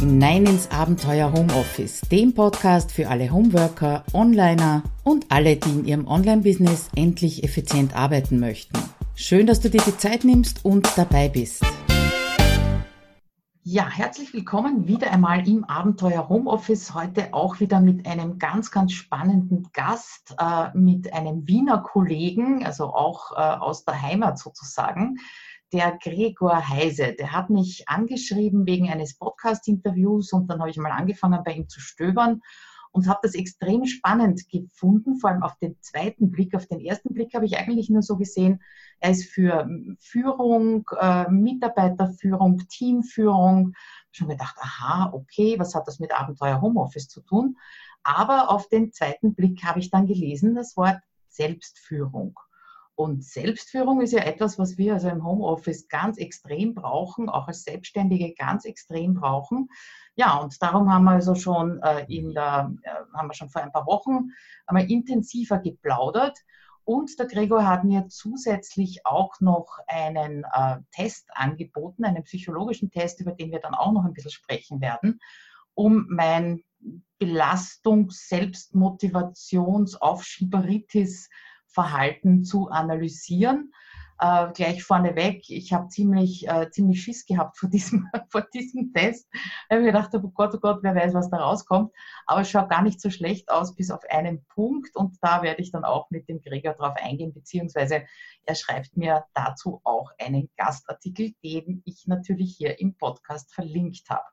hinein ins Abenteuer Homeoffice, dem Podcast für alle Homeworker, Onliner und alle, die in ihrem Online-Business endlich effizient arbeiten möchten. Schön, dass du dir die Zeit nimmst und dabei bist. Ja, herzlich willkommen wieder einmal im Abenteuer Homeoffice. Heute auch wieder mit einem ganz, ganz spannenden Gast, äh, mit einem Wiener Kollegen, also auch äh, aus der Heimat sozusagen der Gregor Heise, der hat mich angeschrieben wegen eines Podcast-Interviews und dann habe ich mal angefangen, bei ihm zu stöbern und habe das extrem spannend gefunden, vor allem auf den zweiten Blick. Auf den ersten Blick habe ich eigentlich nur so gesehen, er ist für Führung, äh, Mitarbeiterführung, Teamführung. Schon gedacht, aha, okay, was hat das mit Abenteuer Homeoffice zu tun? Aber auf den zweiten Blick habe ich dann gelesen das Wort Selbstführung. Und Selbstführung ist ja etwas, was wir also im Homeoffice ganz extrem brauchen, auch als Selbstständige ganz extrem brauchen. Ja, und darum haben wir also schon äh, in der, äh, haben wir schon vor ein paar Wochen einmal intensiver geplaudert. Und der Gregor hat mir zusätzlich auch noch einen äh, Test angeboten, einen psychologischen Test, über den wir dann auch noch ein bisschen sprechen werden, um mein Belastungs-, Selbstmotivations-, Aufschieberitis Verhalten zu analysieren. Äh, gleich vorneweg, ich habe ziemlich, äh, ziemlich Schiss gehabt vor diesem, vor diesem Test, weil ich mir gedacht oh Gott, oh Gott, wer weiß, was da rauskommt. Aber es schaut gar nicht so schlecht aus, bis auf einen Punkt. Und da werde ich dann auch mit dem Gregor drauf eingehen, beziehungsweise er schreibt mir dazu auch einen Gastartikel, den ich natürlich hier im Podcast verlinkt habe.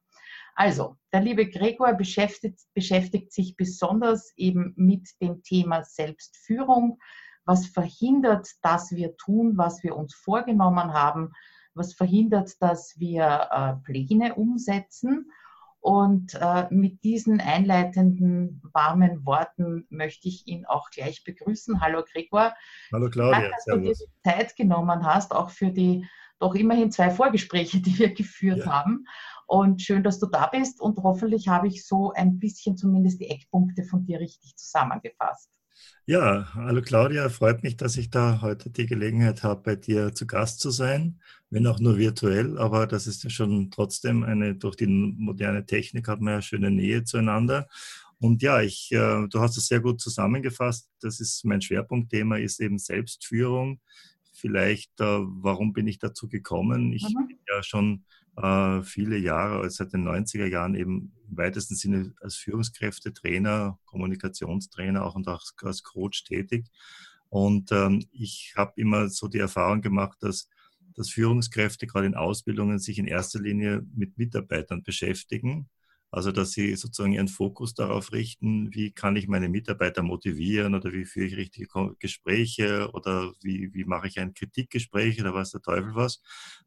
Also, der liebe Gregor beschäftigt, beschäftigt sich besonders eben mit dem Thema Selbstführung, was verhindert, dass wir tun, was wir uns vorgenommen haben, was verhindert, dass wir äh, Pläne umsetzen. Und äh, mit diesen einleitenden warmen Worten möchte ich ihn auch gleich begrüßen. Hallo Gregor. Hallo Claudia. Danke, dass Servus. du dir Zeit genommen hast, auch für die doch immerhin zwei Vorgespräche, die wir geführt ja. haben. Und schön, dass du da bist. Und hoffentlich habe ich so ein bisschen zumindest die Eckpunkte von dir richtig zusammengefasst. Ja, hallo Claudia, freut mich, dass ich da heute die Gelegenheit habe, bei dir zu Gast zu sein, wenn auch nur virtuell, aber das ist ja schon trotzdem eine, durch die moderne Technik hat man ja schöne Nähe zueinander. Und ja, ich, äh, du hast es sehr gut zusammengefasst. Das ist mein Schwerpunktthema, ist eben Selbstführung. Vielleicht, äh, warum bin ich dazu gekommen? Ich mhm. bin ja schon äh, viele Jahre, also seit den 90er Jahren eben im weitesten Sinne als Führungskräfte, Trainer, Kommunikationstrainer auch und auch als Coach tätig. Und ähm, ich habe immer so die Erfahrung gemacht, dass, dass Führungskräfte gerade in Ausbildungen sich in erster Linie mit Mitarbeitern beschäftigen. Also dass sie sozusagen ihren Fokus darauf richten, wie kann ich meine Mitarbeiter motivieren oder wie führe ich richtige Gespräche oder wie, wie mache ich ein Kritikgespräch oder was der Teufel was.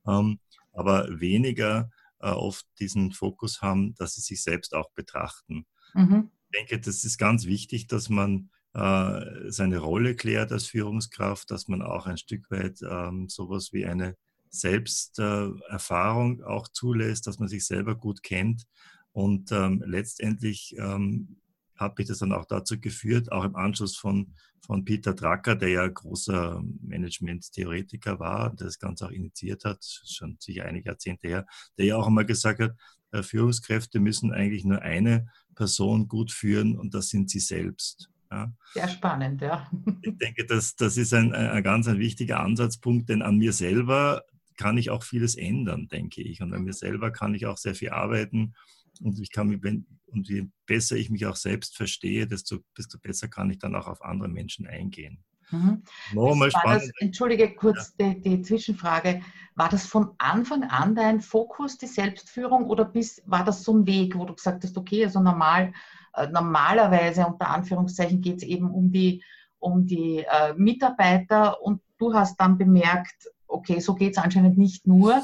Ähm, aber weniger äh, oft diesen Fokus haben, dass sie sich selbst auch betrachten. Mhm. Ich denke, das ist ganz wichtig, dass man äh, seine Rolle klärt als Führungskraft, dass man auch ein Stück weit ähm, sowas wie eine Selbsterfahrung äh, auch zulässt, dass man sich selber gut kennt. Und ähm, letztendlich ähm, hat mich das dann auch dazu geführt, auch im Anschluss von, von Peter Drucker, der ja großer Management-Theoretiker war, der das Ganze auch initiiert hat, schon sicher einige Jahrzehnte her, der ja auch einmal gesagt hat, äh, Führungskräfte müssen eigentlich nur eine Person gut führen und das sind sie selbst. Ja. Sehr spannend, ja. Ich denke, das, das ist ein, ein ganz ein wichtiger Ansatzpunkt, denn an mir selber kann ich auch vieles ändern, denke ich. Und an mir selber kann ich auch sehr viel arbeiten. Und ich kann mich, wenn, und je besser ich mich auch selbst verstehe, desto, desto besser kann ich dann auch auf andere Menschen eingehen. Mhm. Das, entschuldige kurz ja. die, die, Zwischenfrage. War das von Anfang an dein Fokus, die Selbstführung, oder bis, war das so ein Weg, wo du gesagt hast, okay, also normal, äh, normalerweise unter Anführungszeichen geht es eben um die, um die äh, Mitarbeiter und du hast dann bemerkt, okay, so geht es anscheinend nicht nur.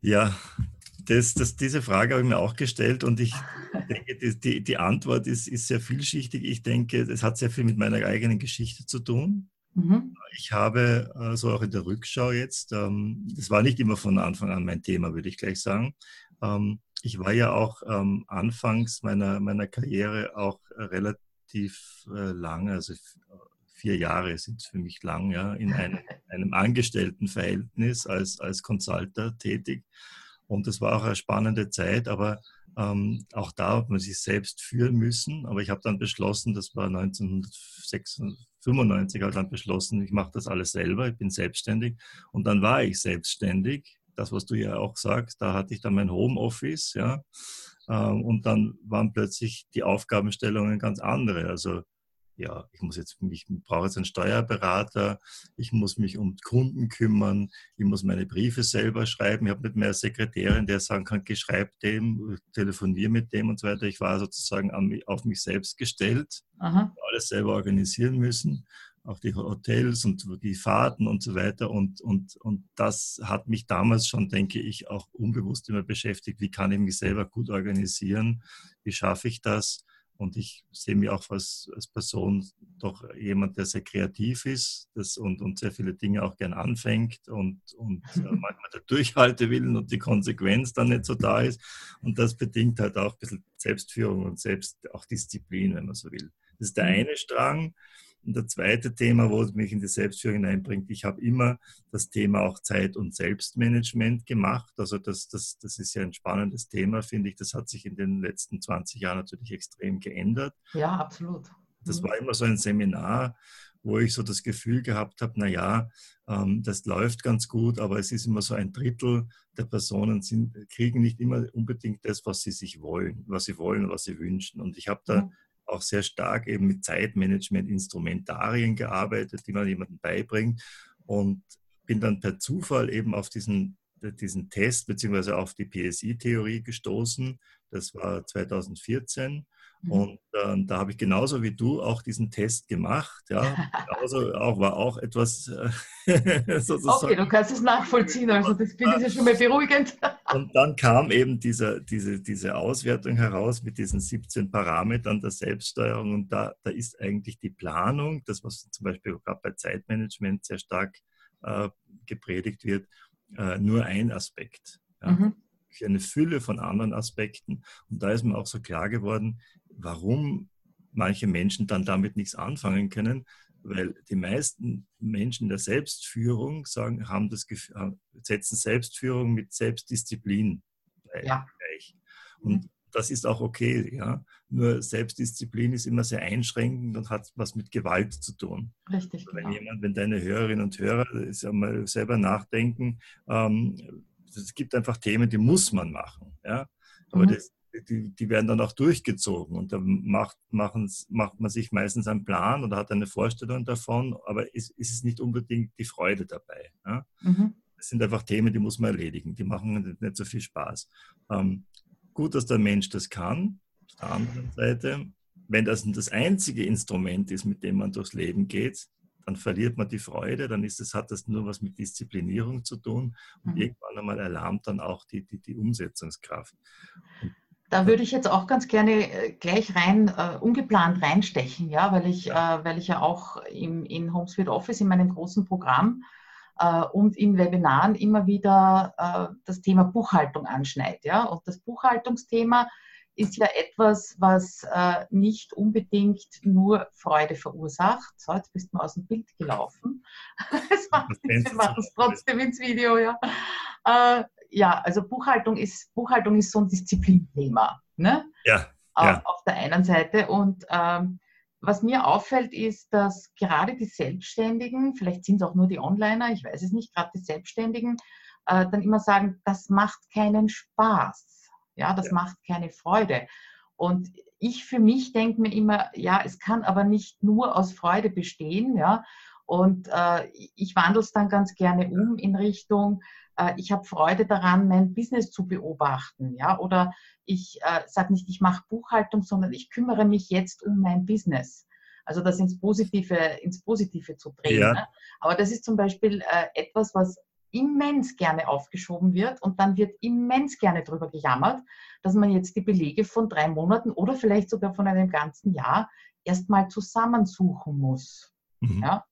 Ja, das, das, diese Frage habe ich mir auch gestellt und ich denke, die, die, die Antwort ist, ist, sehr vielschichtig. Ich denke, es hat sehr viel mit meiner eigenen Geschichte zu tun. Mhm. Ich habe, so also auch in der Rückschau jetzt, ähm, das war nicht immer von Anfang an mein Thema, würde ich gleich sagen. Ähm, ich war ja auch ähm, anfangs meiner, meiner Karriere auch relativ äh, lange, also vier Jahre sind für mich lang, ja, in einem, einem Angestelltenverhältnis als, als Consulter tätig. Und das war auch eine spannende Zeit, aber Ähm, auch da hat man sich selbst führen müssen, aber ich habe dann beschlossen, das war 1995, habe dann beschlossen, ich mache das alles selber, ich bin selbstständig und dann war ich selbstständig. Das, was du ja auch sagst, da hatte ich dann mein Homeoffice, ja, ähm, und dann waren plötzlich die Aufgabenstellungen ganz andere. Also ja, ich muss jetzt mich, brauche jetzt einen Steuerberater, ich muss mich um Kunden kümmern, ich muss meine Briefe selber schreiben, ich habe nicht mehr eine Sekretärin, der sagen kann, ich schreibe dem, telefoniere mit dem und so weiter. Ich war sozusagen auf mich selbst gestellt, alles selber organisieren müssen, auch die Hotels und die Fahrten und so weiter. Und, und, und das hat mich damals schon, denke ich, auch unbewusst immer beschäftigt. Wie kann ich mich selber gut organisieren? Wie schaffe ich das? Und ich sehe mich auch als, als Person doch jemand, der sehr kreativ ist das und, und sehr viele Dinge auch gern anfängt und, und äh, manchmal der Durchhaltewillen und die Konsequenz dann nicht so da ist. Und das bedingt halt auch ein bisschen Selbstführung und selbst auch Disziplin, wenn man so will. Das ist der mhm. eine Strang. Und das zweite Thema, wo es mich in die Selbstführung hineinbringt, ich habe immer das Thema auch Zeit- und Selbstmanagement gemacht. Also das, das, das ist ja ein spannendes Thema, finde ich. Das hat sich in den letzten 20 Jahren natürlich extrem geändert. Ja, absolut. Das mhm. war immer so ein Seminar, wo ich so das Gefühl gehabt habe, na ja, ähm, das läuft ganz gut, aber es ist immer so ein Drittel der Personen sind, kriegen nicht immer unbedingt das, was sie sich wollen, was sie wollen, was sie wünschen. Und ich habe da mhm auch sehr stark eben mit Zeitmanagement-Instrumentarien gearbeitet, die man jemandem beibringt und bin dann per Zufall eben auf diesen, diesen Test beziehungsweise auf die PSI-Theorie gestoßen. Das war 2014 Mhm. Und äh, da habe ich genauso wie du auch diesen Test gemacht. Ja, genauso auch, war auch etwas äh, sozusagen. Okay, du kannst es nachvollziehen, also das finde ich ja schon mal beruhigend. Und dann kam eben diese, diese, diese Auswertung heraus mit diesen 17 Parametern der Selbststeuerung. Und da, da ist eigentlich die Planung, das, was zum Beispiel gerade bei Zeitmanagement sehr stark äh, gepredigt wird, äh, nur ein Aspekt. Ja. Mhm eine Fülle von anderen Aspekten. Und da ist mir auch so klar geworden, warum manche Menschen dann damit nichts anfangen können, weil die meisten Menschen der Selbstführung sagen, haben das Gefühl, setzen Selbstführung mit Selbstdisziplin ja. gleich. Und das ist auch okay, ja. Nur Selbstdisziplin ist immer sehr einschränkend und hat was mit Gewalt zu tun. Richtig. Wenn genau. jemand, wenn deine Hörerinnen und Hörer mal selber nachdenken, ähm, es gibt einfach Themen, die muss man machen. Ja? Aber mhm. das, die, die, werden dann auch durchgezogen und da macht, macht man sich meistens einen Plan oder hat eine Vorstellung davon, aber ist, ist es nicht unbedingt die Freude dabei. Ja? Mhm. Das sind einfach Themen, die muss man erledigen, die machen nicht so viel Spaß. Ähm, gut, dass der Mensch das kann. Auf der anderen Seite, wenn das das einzige Instrument ist, mit dem man durchs Leben geht, dann verliert man die Freude, dann ist das, hat das nur was mit Disziplinierung zu tun und mhm. irgendwann einmal erlahmt dann auch die, die, die Umsetzungskraft. Da würde ich jetzt auch ganz gerne äh, gleich rein, uh, ungeplant reinstechen, ja, weil ich, ja. Uh, weil ich ja auch im, in HomeSuite Office in meinem großen Programm uh, und in Webinaren immer wieder das Thema Buchhaltung anschneide, ja. Und das Buchhaltungsthema ist ja etwas, was äh, nicht unbedingt nur Freude verursacht. So, jetzt bist du mal aus dem Bild gelaufen. wir machen es trotzdem ins Video, ja. Ja, also Buchhaltung ist, Buchhaltung ist so ein Disziplinthema. Ne? Ja, ja. Auf, der einen Seite. Und ähm, was mir auffällt, ist, dass gerade die Selbstständigen, vielleicht sind es auch nur die Onliner, ich weiß es nicht, gerade die Selbstständigen, äh, dann immer sagen, das macht keinen Spaß. Ja, das ja. macht keine Freude. Und ich für mich denke mir immer, ja, es kann aber nicht nur aus Freude bestehen, ja. Und äh, ich wandle es dann ganz gerne um in Richtung, äh, ich habe Freude daran, mein Business zu beobachten, ja. Oder ich äh, sage nicht, ich mache Buchhaltung, sondern ich kümmere mich jetzt um mein Business. Also das ins Positive, ins Positive zu drehen. Ja. Ne? Aber das ist zum Beispiel äh, etwas, was immens gerne aufgeschoben wird und dann wird immens gerne darüber gejammert, dass man jetzt die Belege von drei Monaten oder vielleicht sogar von einem ganzen Jahr erstmal zusammensuchen muss. Mhm. Ja?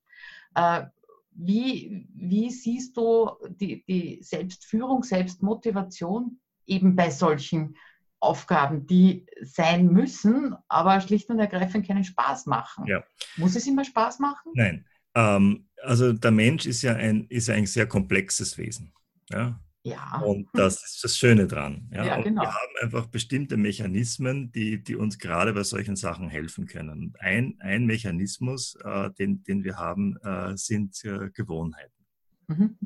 Äh, wie, wie siehst du die, die Selbstführung, Selbstmotivation eben bei solchen Aufgaben, die sein müssen, aber schlicht und ergreifend keinen Spaß machen? Ja. Muss es immer Spaß machen? Nein. Ähm, also der Mensch ist ja ein, ist ein sehr komplexes Wesen. Ja? Ja. Und das ist das Schöne dran. Ja, ja genau. Wir haben einfach bestimmte Mechanismen, die, die uns gerade bei solchen Sachen helfen können. ein, ein Mechanismus, äh, den, den wir haben, äh, sind äh, Gewohnheiten. Mhm.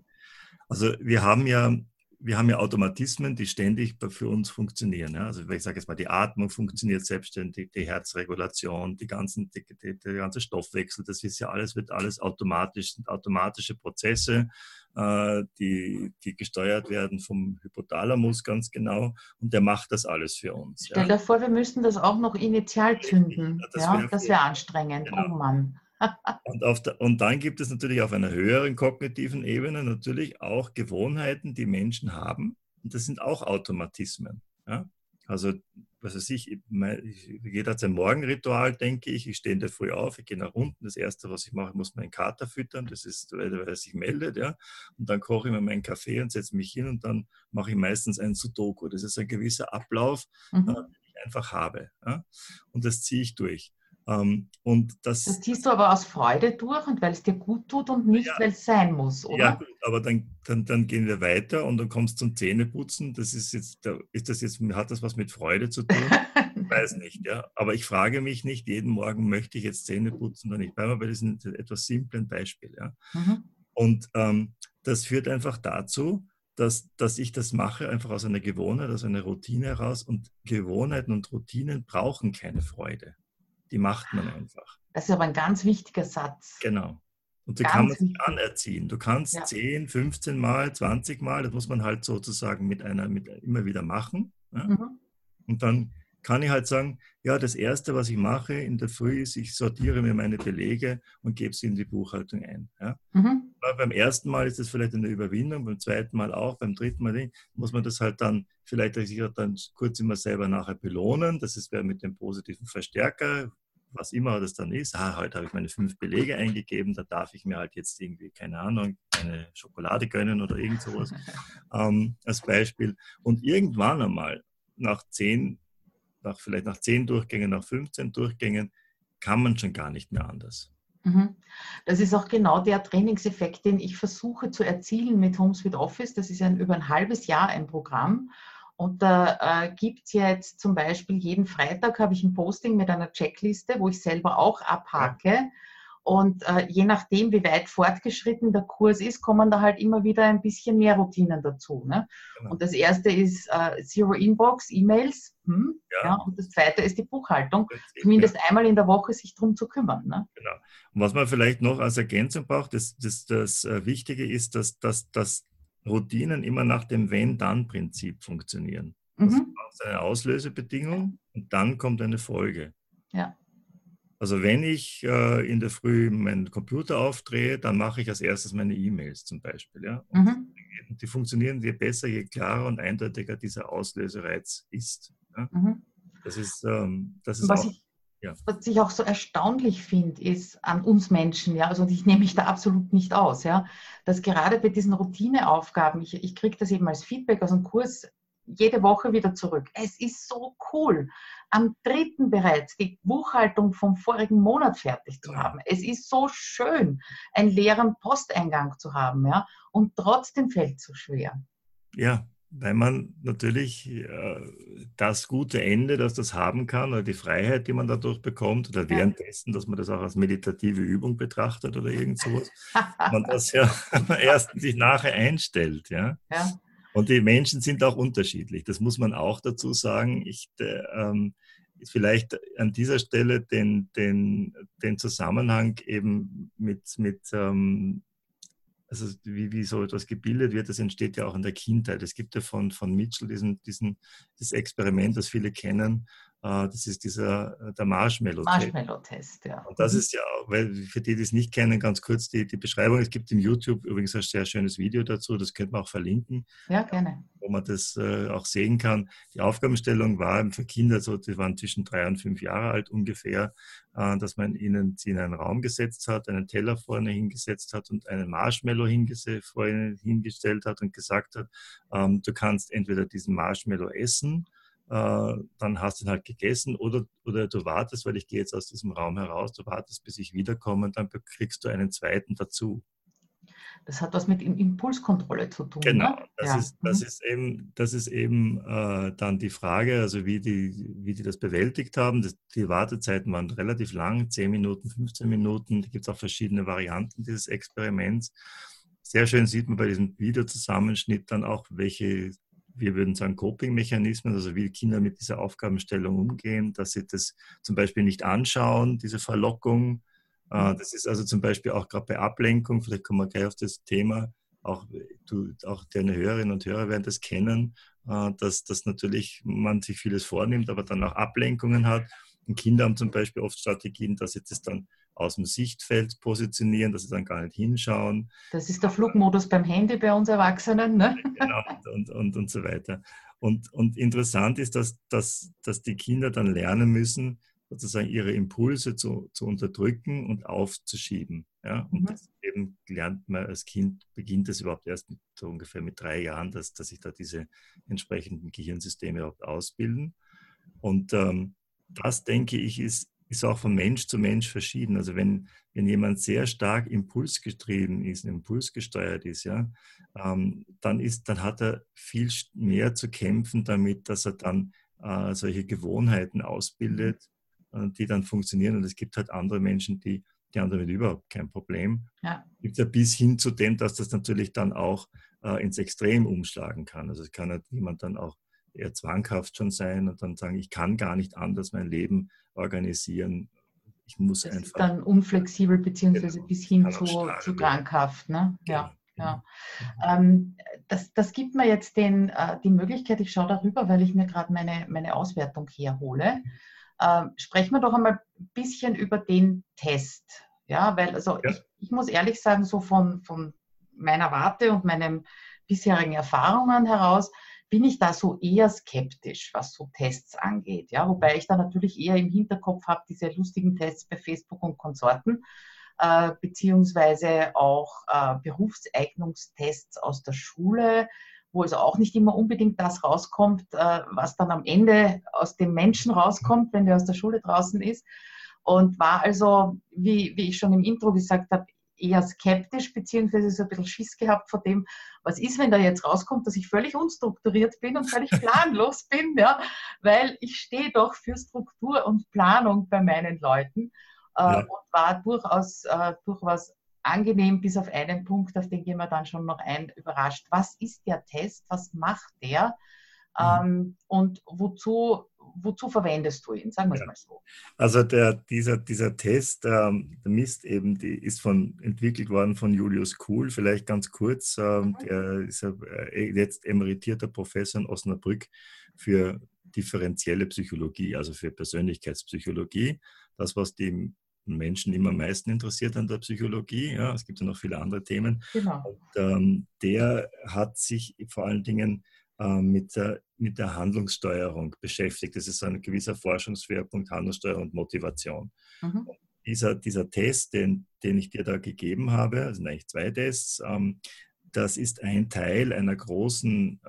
Also wir haben ja wir haben ja Automatismen, die ständig für uns funktionieren. Ja? Also ich sage jetzt mal, die Atmung funktioniert selbstständig, die Herzregulation, die ganzen, die, die, der ganze Stoffwechsel, das ist ja alles, wird alles automatisch, sind automatische Prozesse, äh, die, die gesteuert werden vom Hypothalamus ganz genau und der macht das alles für uns. Stell dir vor, wir müssten das auch noch initial zünden. Ja, das wäre ja, wär anstrengend. Genau. Oh Mann. Und, der, und, dann gibt es natürlich auf einer höheren kognitiven Ebene natürlich auch Gewohnheiten, die Menschen haben. Und das sind auch Automatismen. Ja? Also, was weiß ich, jeder hat sein Morgenritual, denke ich. Ich stehe in der Früh auf, ich gehe nach unten. Das Erste, was ich mache, ich muss meinen Kater füttern. Das ist, weil er sich meldet. Ja? Und dann koche ich mir meinen Kaffee und setze mich hin und dann mache ich meistens einen Sudoku. Das ist ein gewisser Ablauf, mhm. äh, den ich einfach habe. Ja? Und das ziehe ich durch. Ähm, und das, das ziehst du aber aus Freude durch und weil es dir gut tut und nicht, ja, weil es sein muss, oder? Ja, aber dann, dann, dann gehen wir weiter und dann kommst du zum Zähneputzen. Das ist jetzt, ist das jetzt, hat das was mit Freude zu tun? ich weiß nicht, ja. Aber ich frage mich nicht, jeden Morgen möchte ich jetzt Zähne putzen oder nicht. Bleiben wir bei diesem etwas simplen Beispiel, ja. Mhm. Und ähm, das führt einfach dazu, dass, dass ich das mache, einfach aus einer Gewohnheit, aus einer Routine heraus. Und Gewohnheiten und Routinen brauchen keine Freude die macht man einfach. Das ist aber ein ganz wichtiger Satz. Genau. Und die ganz kann man sich anerziehen. Du kannst ja. 10, 15 Mal, 20 Mal, das muss man halt sozusagen mit einer, mit immer wieder machen. Ja? Mhm. Und dann kann ich halt sagen, ja, das Erste, was ich mache in der Früh ist, ich sortiere mir meine Belege und gebe sie in die Buchhaltung ein. Ja? Mhm. Beim ersten Mal ist das vielleicht eine Überwindung, beim zweiten Mal auch, beim dritten Mal muss man das halt dann vielleicht sich dann kurz immer selber nachher belohnen. Das ist mit dem positiven Verstärker, was immer das dann ist. Ah, heute habe ich meine fünf Belege eingegeben, da darf ich mir halt jetzt irgendwie, keine Ahnung, eine Schokolade gönnen oder irgend sowas ähm, als Beispiel. Und irgendwann einmal, nach zehn nach, vielleicht nach 10 Durchgängen, nach 15 Durchgängen, kann man schon gar nicht mehr anders. Mhm. Das ist auch genau der Trainingseffekt, den ich versuche zu erzielen mit HomeSuite Office. Das ist ja über ein halbes Jahr ein Programm. Und da äh, gibt es jetzt zum Beispiel jeden Freitag habe ich ein Posting mit einer Checkliste, wo ich selber auch abhake. Ja und äh, je nachdem, wie weit fortgeschritten der Kurs ist, kommen da halt immer wieder ein bisschen mehr Routinen dazu. Ne? Genau. Und das erste ist äh, Zero Inbox, E-Mails. Hm? Ja. ja. Und das zweite ist die Buchhaltung. Zumindest ja. einmal in der Woche sich darum zu kümmern. Ne? Genau. Und was man vielleicht noch als Ergänzung braucht, das, das, das äh, Wichtige ist, dass, dass, dass Routinen immer nach dem Wenn-Dann-Prinzip funktionieren. Mhm. Also braucht eine Auslösebedingung und dann kommt eine Folge. Ja. Also wenn ich äh, in der Früh meinen Computer aufdrehe, dann mache ich als erstes meine E-Mails zum Beispiel. Ja? Mhm. Die funktionieren je besser, je klarer und eindeutiger dieser Auslösereiz ist. Ja? Mhm. Das ist, ähm, das ist was auch, ich, ja. Was ich auch so erstaunlich finde, ist an uns Menschen, ja, also ich nehme mich da absolut nicht aus, ja, dass gerade bei diesen Routineaufgaben, ich, ich kriege das eben als Feedback aus dem Kurs, jede Woche wieder zurück. Es ist so cool, am dritten bereits die Buchhaltung vom vorigen Monat fertig zu haben. Es ist so schön, einen leeren Posteingang zu haben, ja, und trotzdem fällt es so schwer. Ja, weil man natürlich äh, das gute Ende, das das haben kann, oder die Freiheit, die man dadurch bekommt, oder währenddessen, dass man das auch als meditative Übung betrachtet oder irgend sowas, man das ja erst sich nachher einstellt, ja. ja. Und die Menschen sind auch unterschiedlich. Das muss man auch dazu sagen. Ich, äh, ähm, vielleicht an dieser Stelle den, den, den Zusammenhang eben mit, mit ähm, also wie, wie so etwas gebildet wird, das entsteht ja auch in der Kindheit. Es gibt ja von, von Mitchell diesen, diesen, das Experiment, das viele kennen, das ist dieser, äh, der Marshmallow-Test. Marshmallow-Test, ja. Und das mhm. ist ja, weil für die, die es nicht kennen, ganz kurz die, die Beschreibung. Es gibt im YouTube übrigens ein sehr schönes Video dazu, das könnte man auch verlinken. Ja, gerne. Wo man das äh, auch sehen kann. Die Aufgabenstellung war für Kinder, so, die waren zwischen drei und fünf Jahre alt ungefähr, äh, dass man ihnen sie in einen Raum gesetzt hat, einen Teller vorne hingesetzt hat und einen Marshmallow vorne hingestellt hat und gesagt hat, ähm, du kannst entweder diesen Marshmallow essen äh, dann hast du ihn halt gegessen oder, oder du wartest, weil ich gehe jetzt aus diesem Raum heraus, du wartest, bis ich wiederkomme und dann kriegst du einen zweiten dazu. Das hat was mit Impulskontrolle zu tun. Genau, ne? das, ja. ist, das, mhm. ist eben, das ist eben äh, dann die Frage, also wie die, wie die das bewältigt haben. Das, die Wartezeiten waren relativ lang, 10 Minuten, 15 Minuten. Da gibt es auch verschiedene Varianten dieses Experiments. Sehr schön sieht man bei diesem Videozusammenschnitt dann auch, welche wir würden sagen, Coping-Mechanismen, also wie Kinder mit dieser Aufgabenstellung umgehen, dass sie das zum Beispiel nicht anschauen, diese Verlockung. Äh, mhm. Das ist also zum Beispiel auch gerade bei Ablenkung, vielleicht kommen wir gleich auf das Thema, auch, du, auch deine Hörerinnen und Hörer werden das kennen, äh, dass, dass natürlich man sich vieles vornimmt, aber dann auch Ablenkungen hat. Und Kinder haben zum Beispiel oft Strategien, dass sie das dann aus dem Sichtfeld positionieren, dass sie dann gar nicht hinschauen. Das ist der Flugmodus beim Handy bei uns Erwachsenen. Ne? Genau, und, und, und so weiter. Und, und interessant ist, dass, dass, dass die Kinder dann lernen müssen, sozusagen ihre Impulse zu, zu unterdrücken und aufzuschieben. Ja? Und mhm. das eben lernt man als Kind, beginnt das überhaupt erst mit, so ungefähr mit drei Jahren, dass, dass sich da diese entsprechenden Gehirnsysteme überhaupt ausbilden. Und ähm, das, denke ich, ist, ist auch von Mensch zu Mensch verschieden. Also wenn, wenn jemand sehr stark impulsgetrieben ist, impulsgesteuert ist, ja, ähm, dann, ist, dann hat er viel mehr zu kämpfen damit, dass er dann äh, solche Gewohnheiten ausbildet, äh, die dann funktionieren. Und es gibt halt andere Menschen, die, die haben damit überhaupt kein Problem. Ja. Gibt ja bis hin zu dem, dass das natürlich dann auch äh, ins Extrem umschlagen kann. Also es kann halt jemand dann auch eher zwanghaft schon sein und dann sagen, ich kann gar nicht anders mein Leben organisieren. Ich muss das einfach. Ist dann unflexibel beziehungsweise bis hin zu, zu krankhaft. Ne? Ja. Genau. Ja. Ähm, das, das gibt mir jetzt den, äh, die Möglichkeit, ich schaue darüber, weil ich mir gerade meine, meine Auswertung herhole. Ähm, sprechen wir doch einmal ein bisschen über den Test. Ja, weil also ja. Ich, ich muss ehrlich sagen, so von, von meiner Warte und meinen bisherigen Erfahrungen heraus, bin ich da so eher skeptisch, was so Tests angeht. Ja, wobei ich da natürlich eher im Hinterkopf habe, diese lustigen Tests bei Facebook und Konsorten, äh, beziehungsweise auch äh, Berufseignungstests aus der Schule, wo also auch nicht immer unbedingt das rauskommt, äh, was dann am Ende aus dem Menschen rauskommt, wenn der aus der Schule draußen ist. Und war also, wie, wie ich schon im Intro gesagt habe, eher skeptisch, beziehungsweise so ein bisschen Schiss gehabt vor dem, was ist, wenn da jetzt rauskommt, dass ich völlig unstrukturiert bin und völlig planlos bin, ja, weil ich stehe doch für Struktur und Planung bei meinen Leuten äh, ja. und war durchaus, äh, durchaus angenehm, bis auf einen Punkt, auf den gehen wir dann schon noch ein, überrascht. Was ist der Test? Was macht der? Mhm. Ähm, und wozu, wozu verwendest du ihn? Sagen wir es ja. mal so. Also der, dieser, dieser Test, ähm, der misst eben, die ist von, entwickelt worden von Julius Kuhl, vielleicht ganz kurz. Ähm, mhm. Der ist äh, jetzt emeritierter Professor in Osnabrück für differenzielle Psychologie, also für Persönlichkeitspsychologie. Das, was die Menschen immer am meisten interessiert an der Psychologie. Ja, es gibt ja noch viele andere Themen. Genau. Und, ähm, der hat sich vor allen Dingen ähm, mit, der, mit der Handlungssteuerung beschäftigt. Das ist ein gewisser Forschungsschwerpunkt, Handlungssteuerung und Motivation. Mhm. dieser, dieser Test, den, den ich dir da gegeben habe, also eigentlich zwei Tests, ähm, das ist ein Teil einer großen, äh,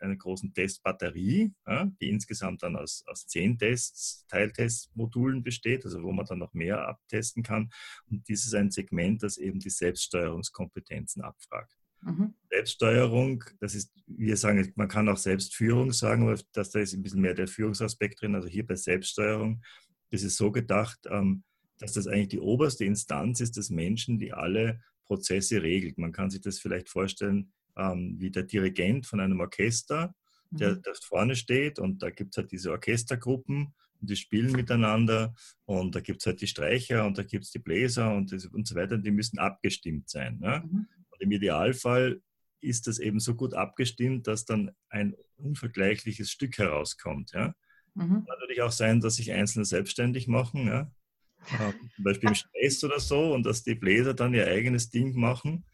einer großen Testbatterie, ja, die insgesamt dann aus, aus zehn Tests, Teiltestmodulen besteht, also wo man dann noch mehr abtesten kann. Und dies ist ein Segment, das eben die Selbststeuerungskompetenzen abfragt. Mhm. Selbststeuerung, das ist, wir sagen, man kann auch Selbstführung sagen, aber dass da ist ein bisschen mehr der Führungsaspekt drin. Also hier bei Selbststeuerung ist es so gedacht, ähm, dass das eigentlich die oberste Instanz ist des Menschen, die alle Prozesse regelt. Man kann sich das vielleicht vorstellen ähm, wie der Dirigent von einem Orchester, der, mhm. der vorne steht und da gibt es halt diese Orchestergruppen und die spielen miteinander und da gibt es halt die Streicher und da gibt es die Bläser und, und so weiter, die müssen abgestimmt sein. Ne? Mhm. Und im Idealfall ist das eben so gut abgestimmt, dass dann ein unvergleichliches Stück herauskommt. Ja? Mhm. Kann natürlich auch sein, dass sich Einzelne selbstständig machen, ja? äh, zum Beispiel im Stress oder so, und dass die Bläser dann ihr eigenes Ding machen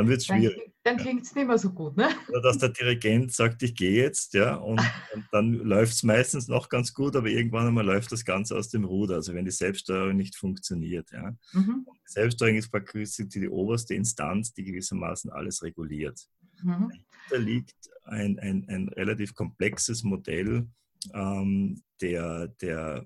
dann wird es schwierig. Dann, klingt es nicht mehr so gut, ne? Oder dass der Dirigent sagt, ich gehe jetzt, ja, und, und dann läuft es meistens noch ganz gut, aber irgendwann einmal läuft das Ganze aus dem Ruder, also wenn die Selbststeuerung nicht funktioniert, ja. Mhm. Die Selbststeuerung ist praktisch die oberste Instanz, die gewissermaßen alles reguliert. Mhm. Da liegt ein, ein, ein relativ komplexes Modell, ähm, der, der,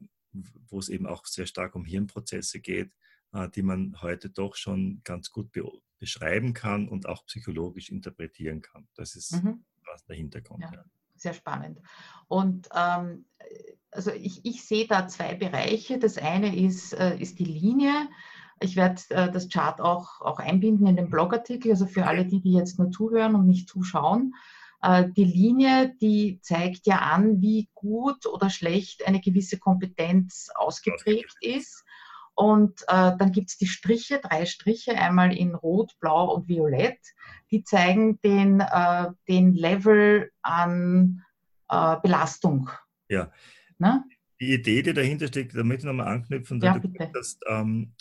wo es eben auch sehr stark um Hirnprozesse geht, äh, die man heute doch schon ganz gut beobachtet beschreiben kann und auch psychologisch interpretieren kann. Das ist mhm. was der Hintergrund. Ja, ja. Sehr spannend. Und ähm, also ich, ich, sehe da zwei Bereiche. Das eine ist, äh, ist die Linie. Ich werde äh, das Chart auch, auch einbinden in den Blogartikel, also für alle die, die jetzt nur zuhören und nicht zuschauen. Äh, die Linie, die zeigt ja an, wie gut oder schlecht eine gewisse Kompetenz ausgeprägt ist. Und äh, dann gibt es die Striche, drei Striche, einmal in Rot, Blau und Violett. Die zeigen den, äh, den Level an äh, Belastung. Ja. Na? Die Idee, die dahinter steckt, damit ich nochmal anknüpfen, ja, du hast, ähm,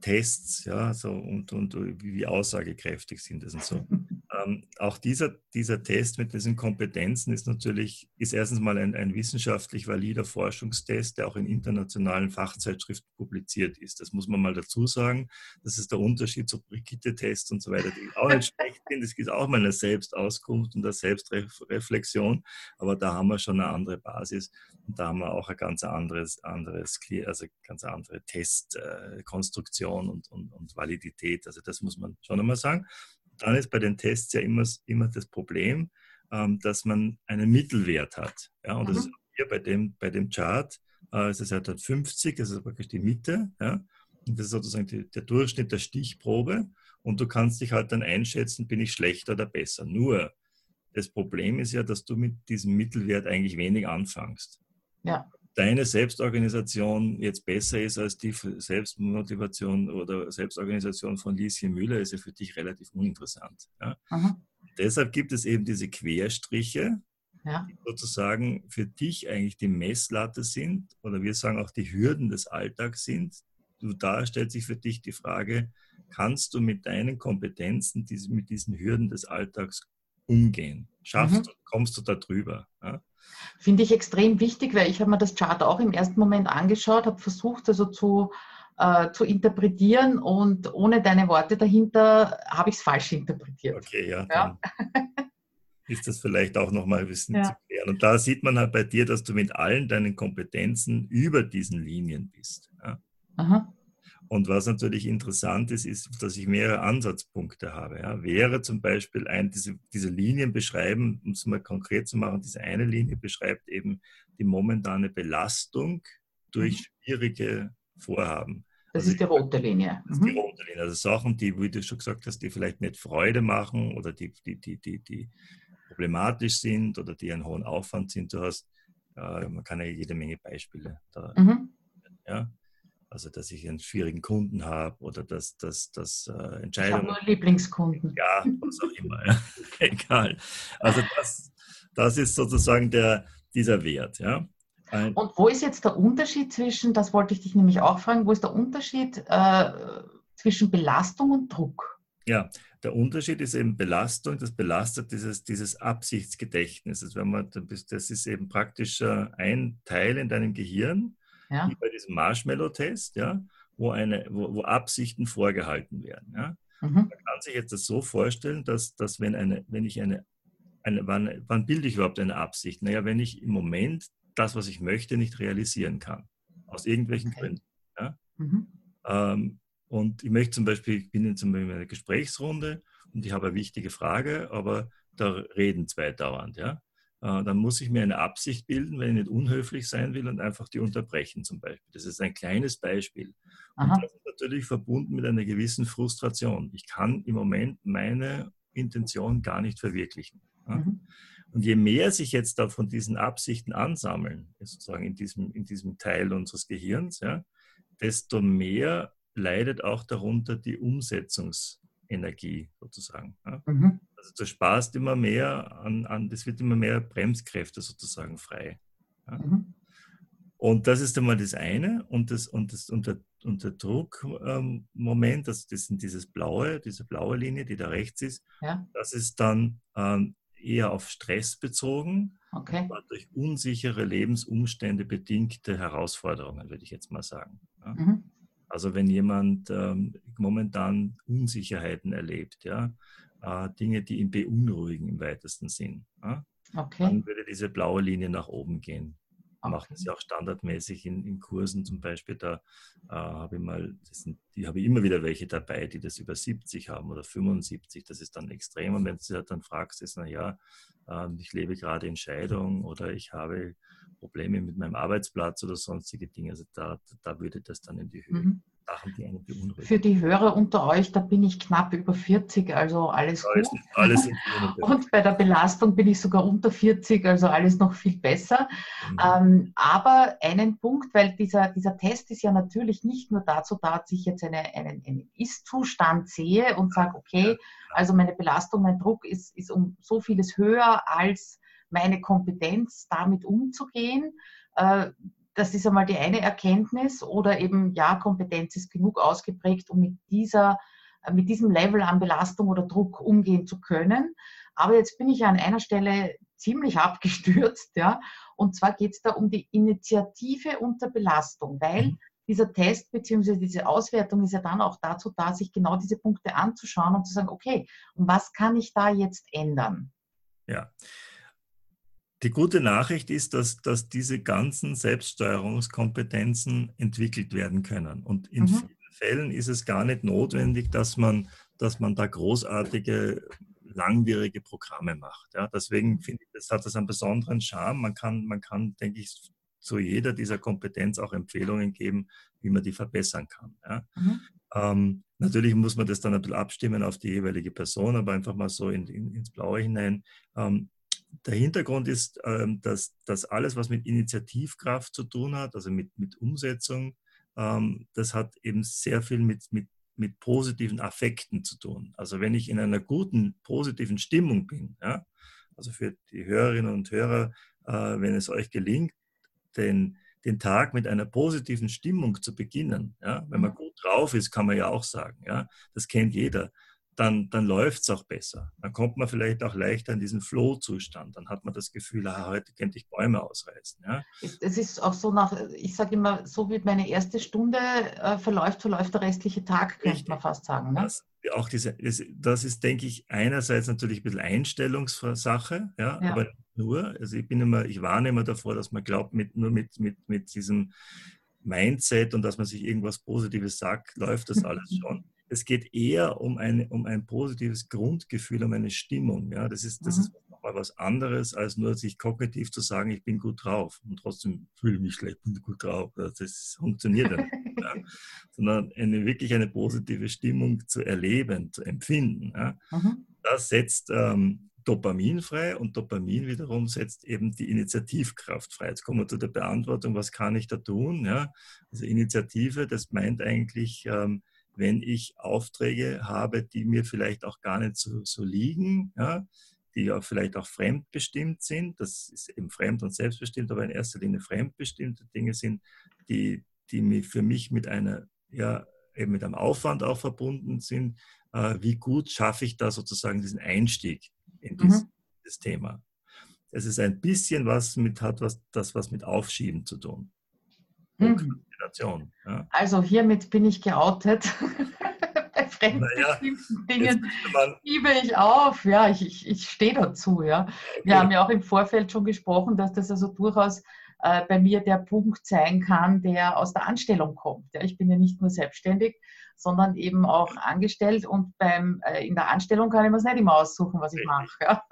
Tests, ja, so und, und wie aussagekräftig sind das und so. ähm, auch dieser, dieser Test mit diesen Kompetenzen ist natürlich, ist erstens mal ein, ein wissenschaftlich valider Forschungstest, der auch in internationalen Fachzeitschriften publiziert ist. Das muss man mal dazu sagen. Das ist der Unterschied zu Brigitte-Tests und so weiter, die auch nicht schlecht sind. Es gibt auch mal eine Selbstauskunft und eine Selbstreflexion, aber da haben wir schon eine andere Basis und da haben wir auch ein ganz anderes, anderes also ganz andere Testkonstruktion und, und, und Validität. Also das muss man schon einmal sagen dann ist bei den Tests ja immer, immer das Problem, ähm, dass man einen Mittelwert hat. Ja, und mhm. das ist hier bei dem, bei dem Chart, äh, ist es halt 50, das ist praktisch die Mitte. Ja, und das ist sozusagen die, der Durchschnitt der Stichprobe. Und du kannst dich halt dann einschätzen, bin ich schlechter oder besser. Nur, das Problem ist ja, dass du mit diesem Mittelwert eigentlich wenig anfängst. Ja deine Selbstorganisation jetzt besser ist als die Selbstmotivation oder Selbstorganisation von Lieschen Müller, ist ja für dich relativ uninteressant. Ja? Deshalb gibt es eben diese Querstriche, ja. die sozusagen für dich eigentlich die Messlatte sind oder wir sagen auch die Hürden des Alltags sind. Du, da stellt sich für dich die Frage, kannst du mit deinen Kompetenzen diese, mit diesen Hürden des Alltags umgehen? Schaffst mhm. du, kommst du da drüber? Ja? Finde ich extrem wichtig, weil ich habe mir das Chart auch im ersten Moment angeschaut, habe versucht also zu, äh, zu interpretieren und ohne deine Worte dahinter habe ich es falsch interpretiert. Okay, ja. ja. ist das vielleicht auch nochmal ein bisschen ja. zu klären. Und da sieht man halt bei dir, dass du mit allen deinen Kompetenzen über diesen Linien bist. Ja? Aha. Und was natürlich interessant ist, ist, dass ich mehrere Ansatzpunkte habe. Ja. Wäre zum Beispiel ein, diese, diese Linien beschreiben, um es mal konkret zu machen, diese eine Linie beschreibt eben die momentane Belastung durch mhm. schwierige Vorhaben. Das also ist die rote Linie. Das ist die mhm. rote Linie. Also Sachen, die, wie du schon gesagt hast, die vielleicht nicht Freude machen oder die, die, die, die, die problematisch sind oder die einen hohen Aufwand sind. Du hast, äh, man kann ja jede Menge Beispiele da. Mhm. Ja. Also, dass ich einen schwierigen Kunden habe oder dass, dass, dass äh, Entscheidungen. Ich habe nur Lieblingskunden. Ja, was auch immer. Ja. Egal. Also, das, das ist sozusagen der, dieser Wert. Ja. Ein Und wo ist jetzt der Unterschied zwischen, das wollte ich dich nämlich auch fragen, wo ist der Unterschied äh, zwischen Belastung und Druck? Ja, der Unterschied ist eben Belastung, das belastet dieses, dieses Absichtsgedächtnis. Also wenn man, das ist eben praktisch ein Teil in deinem Gehirn, ja. wie bei diesem Marshmallow-Test, ja, wo, eine, wo, wo, Absichten vorgehalten werden. Ja. Mhm. Man kann sich jetzt das so vorstellen, dass, dass wenn, eine, wenn ich eine, eine wann, wann bilde ich überhaupt eine Absicht? Naja, wenn ich im Moment das, was ich möchte, nicht realisieren kann. Aus irgendwelchen okay. Gründen. Ja. Mhm. Ähm, und ich möchte zum Beispiel, ich bin in zum Beispiel in einer Gesprächsrunde und ich habe eine wichtige Frage, aber da reden zwei dauernd. Ja? Äh, dann muss ich mir eine Absicht bilden, wenn ich nicht unhöflich sein will und einfach die unterbrechen zum Beispiel. Das ist ein kleines Beispiel. Aha. Und das ist natürlich verbunden mit einer gewissen Frustration. Ich kann im Moment meine Intention gar nicht verwirklichen. Mhm. Und je mehr sich jetzt da von diesen Absichten ansammeln, sozusagen in diesem, in diesem Teil unseres Gehirns, ja, desto mehr leidet auch darunter die Umsetzungsenergie sozusagen. Ja. Mhm. Also du sparst immer mehr an, an, das wird immer mehr Bremskräfte sozusagen frei. Ja. Mhm. Und das ist einmal das eine. Und, das, und, das, und der, und der Druckmoment, ähm, das, das sind dieses blaue, diese blaue Linie, die da rechts ist, ja. das ist dann ähm, eher auf Stress bezogen, okay. durch unsichere Lebensumstände bedingte Herausforderungen, würde ich jetzt mal sagen. Ja. Mhm. Also wenn jemand ähm, momentan Unsicherheiten erlebt, ja, äh, Dinge, die ihn beunruhigen im weitesten Sinn. Ja? Okay. Dann würde diese blaue Linie nach oben gehen. Okay. Mache das ja auch standardmäßig in, in Kursen zum Beispiel. Da äh, habe ich mal, sind, die habe ich immer wieder welche dabei, die das über 70 haben oder 75. Das ist dann extrem. Und wenn du halt dann fragst, ist, naja, äh, ich lebe gerade in Scheidung oder ich habe Probleme mit meinem Arbeitsplatz oder sonstige Dinge, also da, da würde das dann in die Höhe. Mhm. Sachen, die einen beunruhigen. Für die Hörer unter euch, da bin ich knapp über 40, also alles gut. Alles, Und bei der Belastung bin ich sogar unter 40, also alles noch viel besser. Mhm. Ähm, aber einen Punkt, weil dieser, dieser Test ist ja natürlich nicht nur dazu da, dass ich jetzt eine, einen, einen Ist-Zustand sehe und sage, okay, also meine Belastung, mein Druck ist, ist um so vieles höher als meine Kompetenz, damit umzugehen. Äh, das ist einmal die eine Erkenntnis oder eben, ja, Kompetenz ist genug ausgeprägt, um mit, dieser, äh, mit diesem Level an Belastung oder Druck umgehen zu können. Aber jetzt bin ich ja an einer Stelle ziemlich abgestürzt, ja. Und zwar geht es da um die Initiative unter Belastung, weil mhm. dieser Test bzw. diese Auswertung ist ja dann auch dazu da, sich genau diese Punkte anzuschauen und zu sagen, okay, und was kann ich da jetzt ändern? Ja, die gute Nachricht ist, dass, dass diese ganzen Selbststeuerungskompetenzen entwickelt werden können. Und in mhm. vielen Fällen ist es gar nicht notwendig, dass man, dass man da großartige, langwierige Programme macht. Ja, deswegen finde ich, das hat das einen besonderen Charme. Man kann, man kann, denke ich, zu jeder dieser Kompetenz auch Empfehlungen geben, wie man die verbessern kann. Ja. Mhm. Ähm, natürlich muss man das dann ein bisschen abstimmen auf die jeweilige Person, aber einfach mal so in, in, ins Blaue hinein. Ähm, der Hintergrund ist, ähm, dass, dass alles, was mit Initiativkraft zu tun hat, also mit, mit Umsetzung, ähm, das hat eben sehr viel mit, mit, mit positiven Affekten zu tun. Also wenn ich in einer guten, positiven Stimmung bin, ja, also für die Hörerinnen und Hörer, äh, wenn es euch gelingt, den, den Tag mit einer positiven Stimmung zu beginnen, ja, wenn man mhm. gut drauf ist, kann man ja auch sagen, ja, das kennt jeder dann, dann läuft es auch besser. Dann kommt man vielleicht auch leichter in diesen Flow-Zustand. Dann hat man das Gefühl, ah, heute könnte ich Bäume ausreißen. Ja? Es ist auch so nach, ich sage immer, so wie meine erste Stunde äh, verläuft, verläuft der restliche Tag, könnte Richtig. man fast sagen. Ne? Das, auch diese, das, das, ist, denke ich, einerseits natürlich ein bisschen Einstellungssache, ja, ja. aber nur, also ich bin immer, ich warne immer davor, dass man glaubt, mit, nur mit, mit, mit diesem Mindset und dass man sich irgendwas Positives sagt, läuft das alles schon es geht eher um, eine, um ein positives Grundgefühl, um eine Stimmung. Ja? Das ist, das mhm. ist nochmal was anderes, als nur sich kognitiv zu sagen, ich bin gut drauf und trotzdem fühle ich mich schlecht, bin gut drauf. Das funktioniert ja nicht. Ja? Sondern eine, wirklich eine positive Stimmung zu erleben, zu empfinden. Ja? Mhm. Das setzt ähm, Dopamin frei und Dopamin wiederum setzt eben die Initiativkraft frei. Jetzt kommen wir zu der Beantwortung, was kann ich da tun? Ja? Also Initiative, das meint eigentlich, ähm, wenn ich Aufträge habe, die mir vielleicht auch gar nicht so, so liegen, ja, die ja vielleicht auch fremdbestimmt sind. Das ist eben fremd und selbstbestimmt, aber in erster Linie fremdbestimmte Dinge sind, die, die für mich mit einer, ja, eben mit einem Aufwand auch verbunden sind. Äh, wie gut schaffe ich da sozusagen diesen Einstieg in dieses, mhm. dieses Thema? Es ist ein bisschen was mit, hat was, das was mit Aufschieben zu tun. Mhm. Ja. Also hiermit bin ich geoutet. Bei fremdbestimmten naja, Dingen gebe ich auf. Ja, ich, ich, ich stehe dazu. Ja. Okay. Wir haben ja auch im Vorfeld schon gesprochen, dass das also durchaus äh, bei mir der Punkt sein kann, der aus der Anstellung kommt. Ja. Ich bin ja nicht nur selbstständig, sondern eben auch angestellt und beim, äh, in der Anstellung kann ich mir es nicht immer aussuchen, was ich mache. Ja.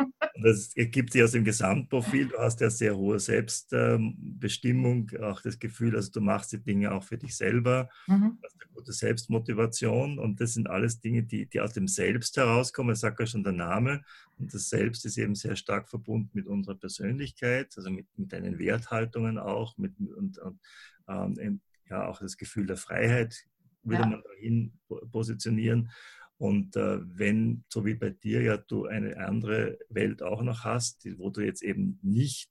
Das ergibt sich aus dem Gesamtprofil. Du hast ja sehr hohe Selbstbestimmung, auch das Gefühl, also du machst die Dinge auch für dich selber, mhm. hast eine gute Selbstmotivation und das sind alles Dinge, die, die aus dem Selbst herauskommen. Das sagt ja schon der Name. Und das Selbst ist eben sehr stark verbunden mit unserer Persönlichkeit, also mit, mit deinen Werthaltungen auch, mit, und, und ähm, ja, auch das Gefühl der Freiheit würde ja. man dahin positionieren. Und äh, wenn, so wie bei dir ja du eine andere Welt auch noch hast, wo du jetzt eben nicht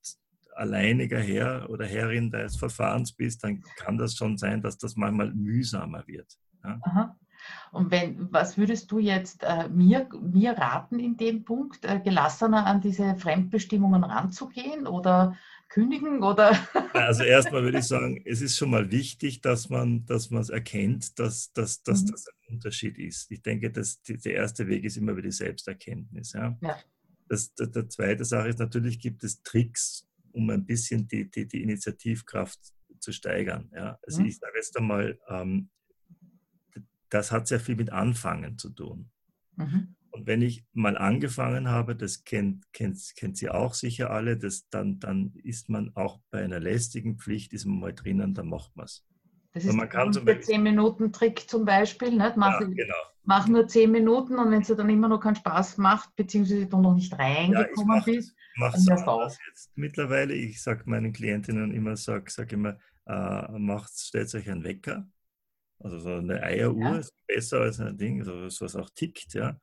alleiniger Herr oder Herrin des Verfahrens bist, dann kann das schon sein, dass das manchmal mühsamer wird. Ja? Aha. Und wenn, was würdest du jetzt äh, mir, mir raten in dem Punkt, äh, gelassener an diese Fremdbestimmungen ranzugehen oder kündigen? Oder? Also erstmal würde ich sagen, es ist schon mal wichtig, dass man dass es erkennt, dass, dass, dass mhm. das ein Unterschied ist. Ich denke, dass die, der erste Weg ist immer über die Selbsterkenntnis. Ja? ja. Das, der, der zweite Sache ist, natürlich gibt es Tricks, um ein bisschen die, die, die Initiativkraft zu steigern. Ja? Also mhm. ich sage jetzt einmal, ähm, das hat sehr viel mit Anfangen zu tun. Mhm. Und wenn ich mal angefangen habe, das kennt, kennt, kennt sie auch sicher alle, das, dann, dann ist man auch bei einer lästigen Pflicht, ist man mal drinnen, dann macht man es. Das ist der 10-Minuten-Trick zum Beispiel. Nicht? Mach, ja, genau. mach nur 10 Minuten und wenn es dir dann immer noch keinen Spaß macht, beziehungsweise du noch nicht reingekommen ja, bist, dann hörst auf. Jetzt mittlerweile, ich sage meinen Klientinnen immer, sage sag immer, äh, macht, stellt euch einen Wecker. Also so eine Eieruhr ja. ist besser als ein Ding, so, was auch tickt. Ja.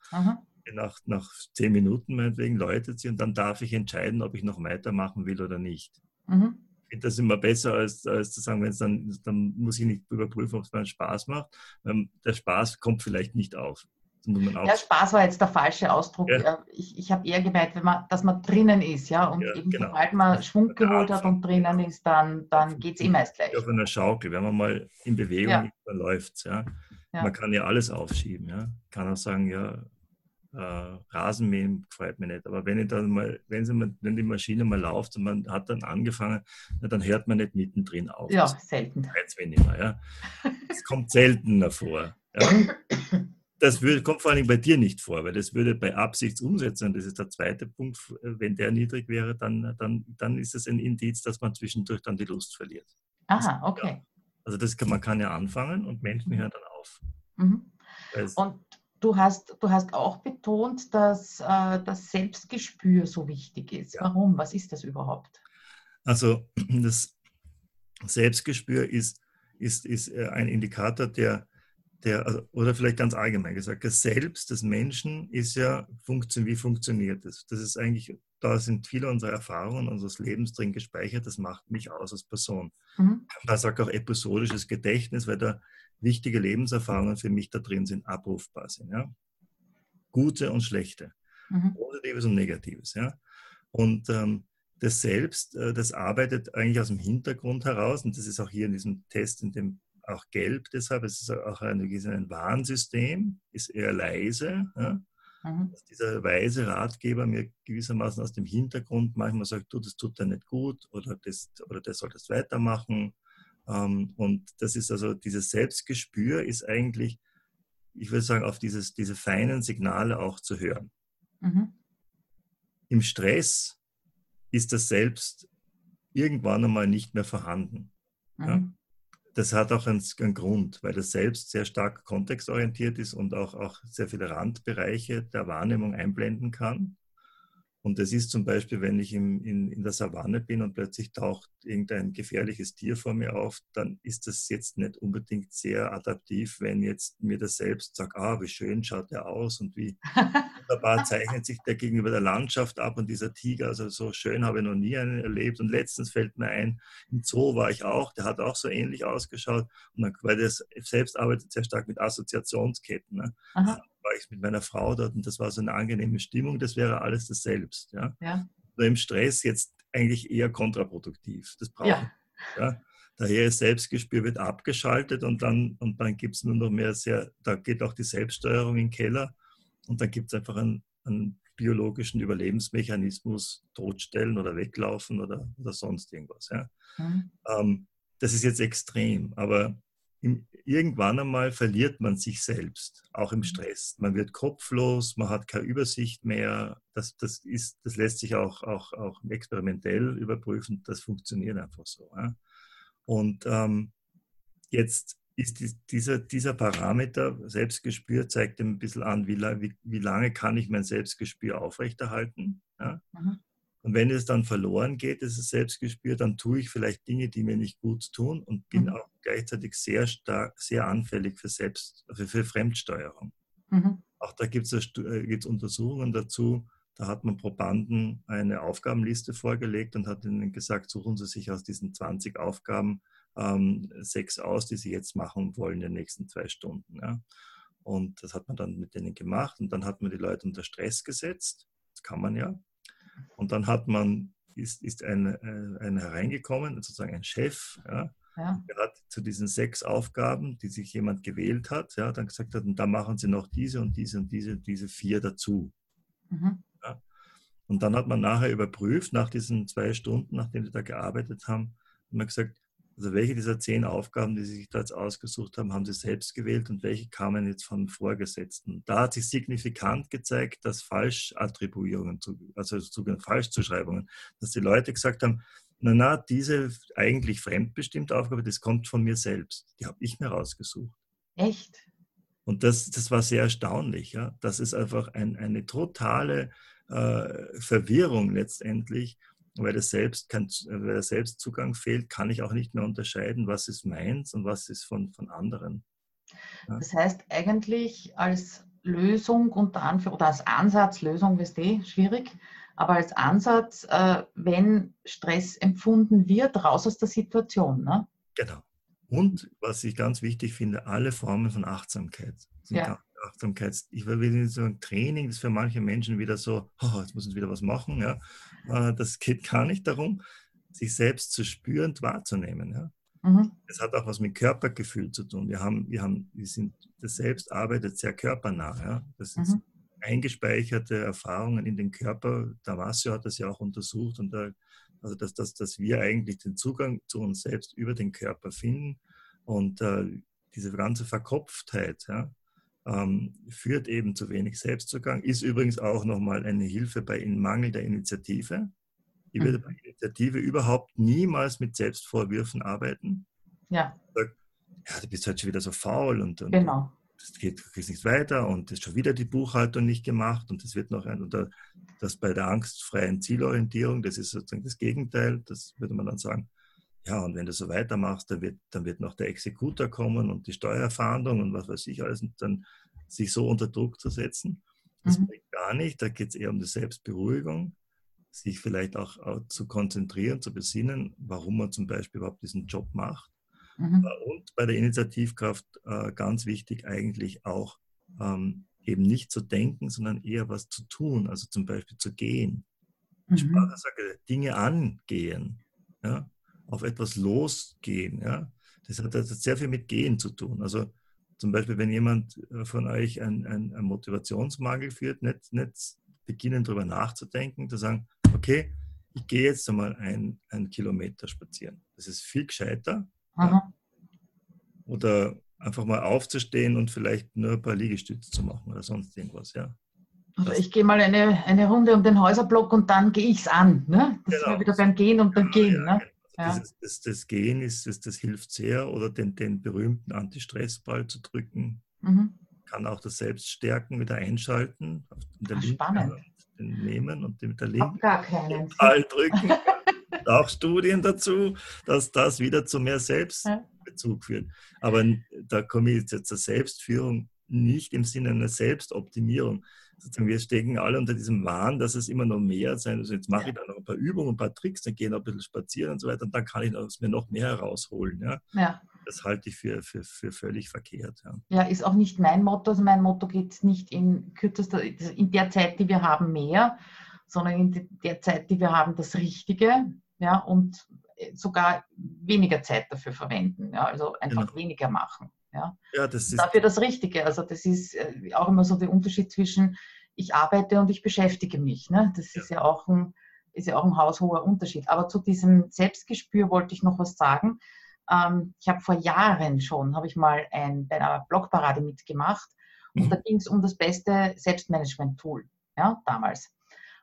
Nach, nach zehn Minuten meinetwegen läutet sie und dann darf ich entscheiden, ob ich noch weitermachen will oder nicht. Mhm finde das immer besser, als, als zu sagen, wenn es dann, dann muss ich nicht überprüfen, ob es mir Spaß macht. Ähm, der Spaß kommt vielleicht nicht auf. Ja, Spaß war jetzt der falsche Ausdruck. Ja. Ich, ich habe eher gemeint, wenn man, dass man drinnen ist, ja. Und ja, eben genau. sobald man Schwung geholt hat und drinnen ist, dann, dann geht es eh meist gleich. Auf einer Schaukel, wenn man mal in Bewegung ja. ist, dann läuft es, ja. Man kann ja alles aufschieben, ja. Kann auch sagen, ja, äh, Rasenmähen gefällt mir nicht. Aber wenn, ich dann mal, wenn, sie mal, wenn die Maschine mal läuft und man hat dann angefangen, na, dann hört man nicht mittendrin auf. Ja, selten. Weniger, ja. Das kommt seltener vor. Ja. Das würde, kommt vor allem bei dir nicht vor, weil das würde bei Absichtsumsetzung, das ist der zweite Punkt, wenn der niedrig wäre, dann, dann, dann ist es ein Indiz, dass man zwischendurch dann die Lust verliert. Aha, okay. Ja. Also das kann, man kann ja anfangen und Menschen hören dann auf. Mhm. Und Du hast, du hast auch betont, dass äh, das Selbstgespür so wichtig ist. Ja. Warum? Was ist das überhaupt? Also das Selbstgespür ist, ist, ist äh, ein Indikator, der, der, also, oder vielleicht ganz allgemein gesagt, das Selbst des Menschen ist ja, funktio wie funktioniert es? Das? das ist eigentlich, da sind viele unserer Erfahrungen unseres Lebens drin gespeichert, das macht mich aus als Person. Mhm. Da sagt auch episodisches Gedächtnis, weil da wichtige Lebenserfahrungen für mich da drin sind, abrufbar sind. Ja? Gute und schlechte, mhm. positives und negatives. Ja? Und ähm, das Selbst, äh, das arbeitet eigentlich aus dem Hintergrund heraus und das ist auch hier in diesem Test, in dem auch gelb deshalb, es ist auch ein, ein Warnsystem, ist eher leise. Ja? Mhm. Dieser weise Ratgeber mir gewissermaßen aus dem Hintergrund manchmal sagt, du, das tut dir nicht gut oder das, oder das solltest weitermachen ähm, und das ist also, dieses Selbstgespür ist eigentlich, ich würde sagen, auf dieses, diese feinen Signale auch zu hören. Mhm. Im Stress ist das Selbst irgendwann einmal nicht mehr vorhanden. Mhm. Ja? Das hat auch einen, einen, Grund, weil das Selbst sehr stark kontextorientiert ist und auch, auch sehr viele Randbereiche der Wahrnehmung einblenden kann. Und das ist zum Beispiel, wenn ich im, in, in der Savanne bin und plötzlich taucht irgendein gefährliches Tier vor mir auf, dann ist das jetzt nicht unbedingt sehr adaptiv, wenn jetzt mir das selbst sagt, ah, wie schön schaut der aus und wie wunderbar zeichnet sich der gegenüber der Landschaft ab und dieser Tiger, also so schön habe ich noch nie einen erlebt. Und letztens fällt mir ein, im Zoo war ich auch, der hat auch so ähnlich ausgeschaut. Und dann, weil das selbst arbeitet sehr stark mit Assoziationsketten. Ne? War ich mit meiner Frau dort und das war so eine angenehme Stimmung. Das wäre alles das Selbst. Ja? ja. Nur im Stress jetzt eigentlich eher kontraproduktiv. Das braucht ja. ja. Daher ist Selbstgespür wird abgeschaltet und dann, und dann gibt es nur noch mehr sehr, da geht auch die Selbststeuerung in den Keller und dann gibt es einfach einen, einen, biologischen Überlebensmechanismus, totstellen oder weglaufen oder, oder sonst irgendwas. Ja. Mhm. Ähm, das ist jetzt extrem, aber irgendwann einmal verliert man sich selbst, auch im. Stress. Man wird kopflos, man hat keine Übersicht mehr. Das, das, ist, das lässt sich auch, auch, auch experimentell überprüfen. Das funktioniert einfach so. Ja. Und ähm, jetzt ist die, dieser, dieser Parameter Selbstgespür zeigt ein bisschen an, wie, wie, wie lange kann ich mein Selbstgespür aufrechterhalten. Ja. Mhm. Und wenn es dann verloren geht, dieses Selbstgespür, dann tue ich vielleicht Dinge, die mir nicht gut tun und bin mhm. auch gleichzeitig sehr stark, sehr anfällig für Selbst, also für Fremdsteuerung. Mhm. Auch da gibt es äh, Untersuchungen dazu. Da hat man Probanden eine Aufgabenliste vorgelegt und hat ihnen gesagt, suchen Sie sich aus diesen 20 Aufgaben ähm, sechs aus, die Sie jetzt machen wollen in den nächsten zwei Stunden. Ja. Und das hat man dann mit denen gemacht und dann hat man die Leute unter Stress gesetzt. Das kann man ja. Und dann hat man, ist, ist ein, äh, ein hereingekommen, sozusagen ein Chef, ja, ja. Der hat zu diesen sechs Aufgaben, die sich jemand gewählt hat, ja, dann gesagt hat, und da machen Sie noch diese und diese und diese, diese vier dazu. Mhm. Ja. Und dann hat man nachher überprüft, nach diesen zwei Stunden, nachdem sie da gearbeitet haben, und man gesagt, also welche dieser zehn Aufgaben, die Sie sich da jetzt ausgesucht haben, haben Sie selbst gewählt und welche kamen jetzt von Vorgesetzten? Da hat sich signifikant gezeigt, dass Falschattribuierungen, also Falschzuschreibungen, dass die Leute gesagt haben, na, na, diese eigentlich fremdbestimmte Aufgabe, das kommt von mir selbst. Die habe ich mir rausgesucht. Echt? Und das, das war sehr erstaunlich. Ja? Das ist einfach ein, eine totale äh, Verwirrung letztendlich weil der, Selbst kein, weil der Selbstzugang fehlt, kann ich auch nicht mehr unterscheiden, was ist meins und was ist von, von anderen. Ja. Das heißt eigentlich als Lösung unter Anführung oder als Ansatz, Lösung ist eh schwierig, aber als Ansatz, äh, wenn Stress empfunden wird, raus aus der Situation. Ne? Genau. Und was ich ganz wichtig finde, alle Formen von Achtsamkeit sind ja. Achtsamkeits, ich will nicht sagen, Training das ist für manche Menschen wieder so, oh, jetzt müssen sie wieder was machen. Ja. Äh, das geht gar nicht darum, sich selbst zu spüren und wahrzunehmen. Ja. Mhm. Das hat auch was mit Körpergefühl zu tun. Wir haben, wir haben, wir sind, das Selbst arbeitet sehr körpernah. Ja. Das sind mhm. eingespeicherte Erfahrungen in den Körper. Damasio hat das ja auch untersucht und da, also dass, dass, dass wir eigentlich den Zugang zu uns selbst über den Körper finden und äh, diese ganze Verkopftheit, ja, ähm, führt eben zu wenig Selbstzugang, ist übrigens auch nochmal eine Hilfe bei Mangel der Initiative. Ich würde mhm. bei Initiative überhaupt niemals mit Selbstvorwürfen arbeiten. Ja. Ja, du bist halt schon wieder so faul und, und genau. das geht, nicht weiter und ist schon wieder die Buchhaltung nicht gemacht und das wird noch ein, oder das bei der angstfreien Zielorientierung, das ist sozusagen das Gegenteil, das würde man dann sagen, ja, und wenn du so weitermachst, dann wird, dann wird noch der Exekutor kommen und die Steuerfahndung und was weiß ich alles, und dann sich so unter Druck zu setzen. Das mhm. bringt gar nicht. Da geht es eher um die Selbstberuhigung, sich vielleicht auch, auch, zu konzentrieren, zu besinnen, warum man zum Beispiel überhaupt diesen Job macht. Mhm. Äh, und bei der Initiativkraft äh, ganz wichtig eigentlich auch ähm, eben nicht zu denken, sondern eher was zu tun, also zum Beispiel zu gehen. Mhm. Sprache sage, Dinge angehen. Ja? Auf etwas losgehen. Ja? Das hat, das hat sehr viel mit Gehen zu tun. Also zum Beispiel, wenn jemand äh, von euch einen ein Motivationsmangel führt, nicht, nicht beginnen darüber nachzudenken, zu sagen, okay, ich gehe jetzt einmal einen Kilometer spazieren. Das ist viel gescheiter. Ja? Oder einfach mal aufzustehen und vielleicht nur ein paar Liegestütze zu machen oder sonst irgendwas. Ja? Oder ich gehe mal eine, eine Runde um den Häuserblock und dann gehe ich es an. Ne? Das genau. ist wieder beim Gehen und beim genau, Gehen. Ja, ne? Ja. Das, das, das, Gehen ist, das, das hilft sehr oder den, den berühmten Antistressball zu drücken. Mhm. Kann auch das Selbststärken wieder einschalten. Ach, spannend. Den nehmen und den mit der linken Ball drücken. auch Studien dazu, dass das wieder zu mehr Selbstbezug führt. Aber da komme ich jetzt zur Selbstführung nicht im Sinne einer Selbstoptimierung, sozusagen wir stecken alle unter diesem Wahn, dass es immer noch mehr sein Also jetzt mache ich da noch ein paar Übungen, ein paar Tricks, dann gehe ich noch ein bisschen spazieren und so weiter und dann kann ich aus mir noch mehr herausholen. Ja? ja. Das halte ich für, für, für völlig verkehrt. Ja. ja, ist auch nicht mein Motto. Also mein Motto geht nicht in kürzester, in der Zeit, die wir haben, mehr, sondern in der Zeit, die wir haben, das Richtige. Ja, und sogar weniger Zeit dafür verwenden. Ja, also einfach genau. weniger machen. Ja, ja das ist dafür das Richtige. Also das ist äh, auch immer so der Unterschied zwischen ich arbeite und ich beschäftige mich. Ne? Das ja. ist ja auch ein ist ja auch ein haushoher Unterschied. Aber zu diesem Selbstgespür wollte ich noch was sagen. Ähm, ich habe vor Jahren schon, habe ich mal ein, bei einer Blogparade mitgemacht und mhm. da ging es um das beste Selbstmanagement-Tool, ja, damals.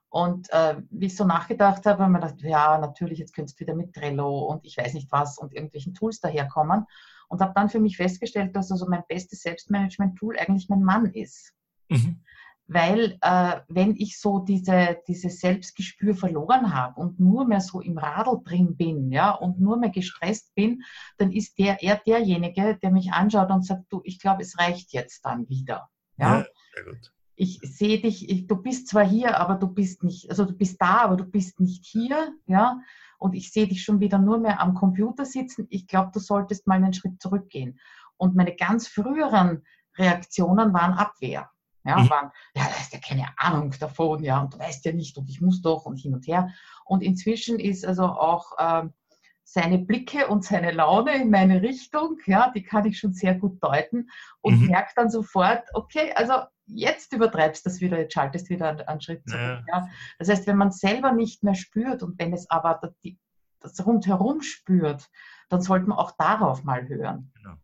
Und äh, wie ich so nachgedacht habe, habe ich mir gedacht, ja, natürlich, jetzt könntest du wieder mit Trello und ich weiß nicht was und irgendwelchen Tools daherkommen und habe dann für mich festgestellt, dass also mein bestes Selbstmanagement-Tool eigentlich mein Mann ist. Mhm. Weil äh, wenn ich so diese, dieses Selbstgespür verloren habe und nur mehr so im Radl drin bin, ja, und nur mehr gestresst bin, dann ist der eher derjenige, der mich anschaut und sagt, du, ich glaube, es reicht jetzt dann wieder. Ja, ja sehr gut. Ich sehe dich, ich, du bist zwar hier, aber du bist nicht, also du bist da, aber du bist nicht hier, ja und ich sehe dich schon wieder nur mehr am Computer sitzen. Ich glaube, du solltest mal einen Schritt zurückgehen. Und meine ganz früheren Reaktionen waren Abwehr. Ja, mhm. waren, ja, da hast ja keine Ahnung davon, ja, und du weißt ja nicht, und ich muss doch und hin und her. Und inzwischen ist also auch äh, seine Blicke und seine Laune in meine Richtung, ja, die kann ich schon sehr gut deuten und mhm. merke dann sofort, okay, also jetzt übertreibst du das wieder, jetzt schaltest du wieder einen, einen Schritt zurück. Ja. ja. Das heißt, wenn man selber nicht mehr spürt und wenn es aber das, das rundherum spürt, dann sollte man auch darauf mal hören. Genau.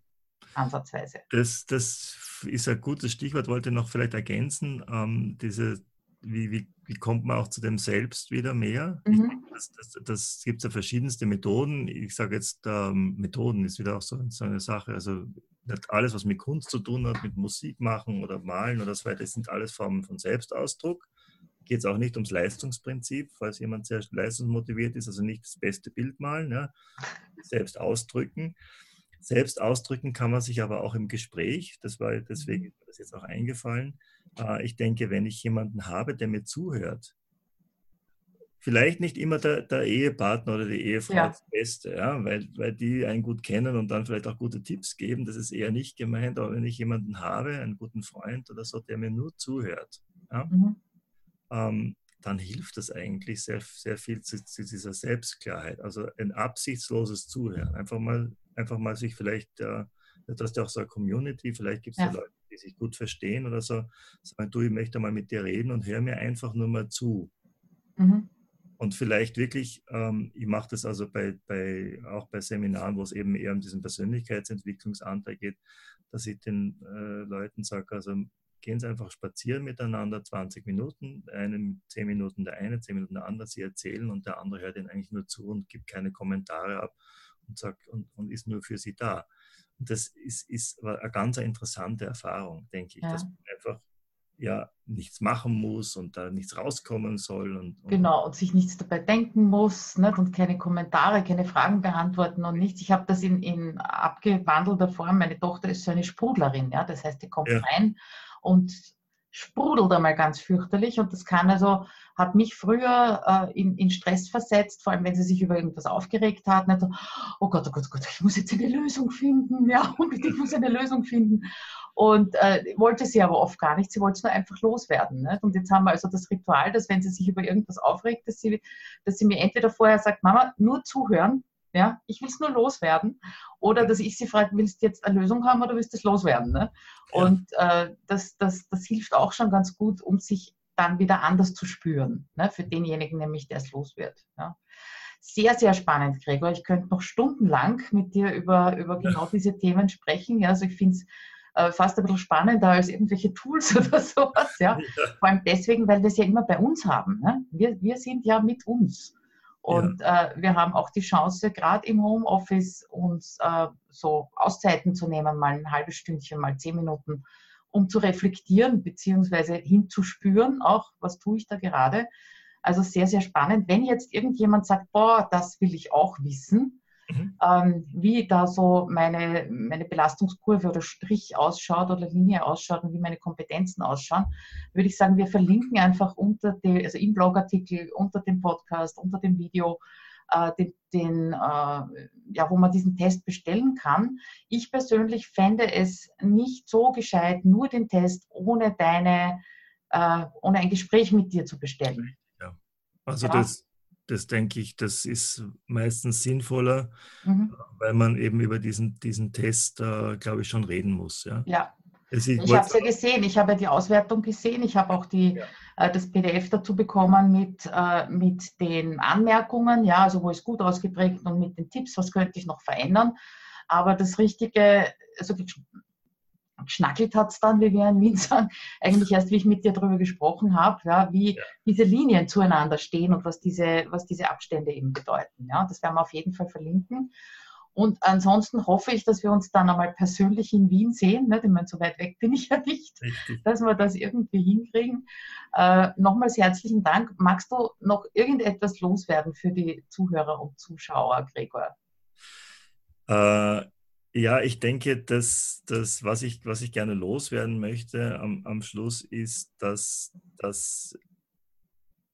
Ansatzweise. Das, das ist ein gutes Stichwort, wollte noch vielleicht ergänzen. Ähm, diese wie, wie, wie kommt man auch zu dem Selbst wieder mehr? Mhm. das, das, das gibt ja verschiedenste Methoden. Ich sage jetzt, ähm, Methoden ist wieder auch so, so, eine Sache. Also alles, was mit Kunst zu tun hat, mit Musik machen oder malen oder so weiter, das sind alles Formen von Selbstausdruck. Geht es auch nicht ums Leistungsprinzip, falls jemand sehr leistungsmotiviert ist, also nicht das beste Bild malen, ja. selbst ausdrücken. Selbst ausdrücken kann man sich aber auch im Gespräch. Das war deswegen mhm. ist mir das jetzt auch eingefallen. Äh, ich denke, wenn ich jemanden habe, der mir zuhört, vielleicht nicht immer der, der Ehepartner oder die Ehefrau ja. das Beste, ja, weil, weil die einen gut kennen und dann vielleicht auch gute Tipps geben. Das ist eher nicht gemeint, aber wenn ich jemanden habe, einen guten Freund oder so, der mir nur zuhört, ja, mhm. ähm, dann hilft das eigentlich sehr, sehr viel zu, zu, dieser Selbstklarheit. Also ein absichtsloses Zuhören. Einfach mal, einfach mal sich vielleicht, äh, du hast ja auch so eine Community, vielleicht gibt es ja. ja. Leute, die sich gut verstehen oder so, sagen, du, ich möchte mal mit dir reden und hör mir einfach nur mal zu. Mhm. Und vielleicht wirklich, ähm, ich mache das also bei, bei, auch bei Seminaren, wo es eben eher um diesen Persönlichkeitsentwicklungsanteil geht, dass ich den äh, Leuten sage, also gehen Sie einfach spazieren miteinander, 20 Minuten, einen 10 Minuten der eine, 10 Minuten der andere, Sie erzählen und der andere hört Ihnen eigentlich nur zu und gibt keine Kommentare ab und, sagt, und, und ist nur für Sie da. Und das ist, ist eine ganz interessante Erfahrung, denke ich, ja. dass man einfach ja nichts machen muss und da nichts rauskommen soll. Und, und genau, und sich nichts dabei denken muss nicht? und keine Kommentare, keine Fragen beantworten und nichts. Ich habe das in, in abgewandelter Form. Meine Tochter ist so eine Sprudlerin, ja? das heißt, die kommt ja. rein und sprudelt einmal ganz fürchterlich und das kann also, hat mich früher äh, in, in, Stress versetzt, vor allem wenn sie sich über irgendwas aufgeregt hat, nicht so, oh Gott, oh Gott, oh Gott, ich muss jetzt eine Lösung finden, ja, unbedingt muss eine Lösung finden. Und äh, wollte sie aber oft gar nicht, sie wollte es nur einfach loswerden. Nicht? Und jetzt haben wir also das Ritual, dass wenn sie sich über irgendwas aufregt, dass sie, dass sie mir entweder vorher sagt, Mama, nur zuhören, ja, ich will es nur loswerden. Oder dass ich sie frage, willst du jetzt eine Lösung haben oder willst du es loswerden? Ne? Und äh, das, das, das hilft auch schon ganz gut, um sich dann wieder anders zu spüren. Ne? Für denjenigen nämlich, der es los wird. Ja? Sehr, sehr spannend, Gregor. Ich könnte noch stundenlang mit dir über, über genau diese Themen sprechen. Ja? Also ich finde es äh, fast ein bisschen spannender als irgendwelche Tools oder sowas. Ja? ja? Vor allem deswegen, weil wir es ja immer bei uns haben. Ne? Wir, wir sind ja mit uns. Und ja. äh, wir haben auch die Chance, gerade im Homeoffice uns äh, so Auszeiten zu nehmen, mal ein halbes Stündchen, mal zehn Minuten, um zu reflektieren beziehungsweise hinzuspüren, auch was tue ich da gerade. Also sehr, sehr spannend. Wenn jetzt irgendjemand sagt, boah, das will ich auch wissen, mhm. ähm, wie da so meine, meine Belastungskurve oder Strich ausschaut oder Linie ausschaut und wie meine Kompetenzen ausschauen, würde ich sagen, wir verlinken einfach unter dem, also im Blogartikel, unter dem Podcast, unter dem Video, äh, den, den äh, ja, wo man diesen Test bestellen kann. Ich persönlich fände es nicht so gescheit, nur den Test ohne deine, äh, ohne ein Gespräch mit dir zu bestellen. Ja. Also ja. das das denke ich, das ist meistens sinnvoller, mhm. weil man eben über diesen, diesen Test, äh, glaube ich, schon reden muss. Ja, ja. Also ich, ich habe es ja gesehen, ich habe ja die Auswertung gesehen, ich habe auch die, ja. äh, das PDF dazu bekommen mit, äh, mit den Anmerkungen, ja, also wo ist gut ausgeprägt und mit den Tipps, was könnte ich noch verändern. Aber das richtige, also geschnackelt hat es dann, wie wir in Wien sagen, eigentlich erst, wie ich mit dir darüber gesprochen habe, ja, wie ja. diese Linien zueinander stehen und was diese, was diese Abstände eben bedeuten. Ja. Das werden wir auf jeden Fall verlinken. Und ansonsten hoffe ich, dass wir uns dann einmal persönlich in Wien sehen. Ne? Ich meine, so weit weg bin ich ja nicht, Richtig. dass wir das irgendwie hinkriegen. Äh, nochmals herzlichen Dank. Magst du noch irgendetwas loswerden für die Zuhörer und Zuschauer, Gregor? Äh, ja, ich denke, dass das, was ich, was ich gerne loswerden möchte am, am Schluss, ist, dass das